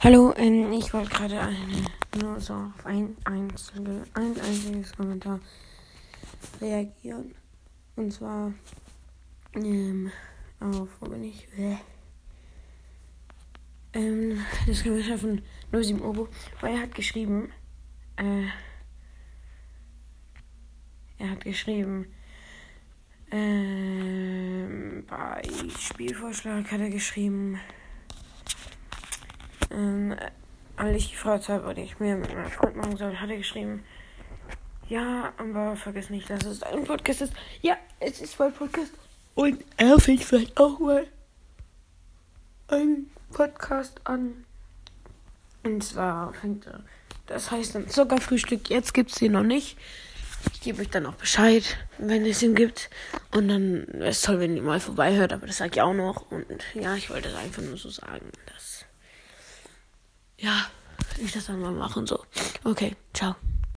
Hallo, ähm, ich wollte gerade nur so auf ein, einzige, ein einziges Kommentar reagieren. Und zwar ähm, auf, wo bin ich? Äh, ähm, das Kommentar von 07 Obo, weil er hat geschrieben, äh, er hat geschrieben, ähm, bei Spielvorschlag hat er geschrieben, ähm, als ich gefragt habe, oder ich mir mit meinem Freund machen soll, hat er geschrieben, ja, aber vergiss nicht, dass es ein Podcast ist. Ja, es ist mein Podcast. Und er fängt vielleicht auch mal einen Podcast an. Und zwar fängt er, das heißt dann Zuckerfrühstück. Jetzt gibt es den noch nicht. Ich gebe euch dann auch Bescheid, wenn es ihn gibt. Und dann wäre es toll, wenn ihr mal vorbeihört, aber das sage ich auch noch. Und ja, ich wollte es einfach nur so sagen, dass ja, ich das dann mal machen so. Okay, ciao.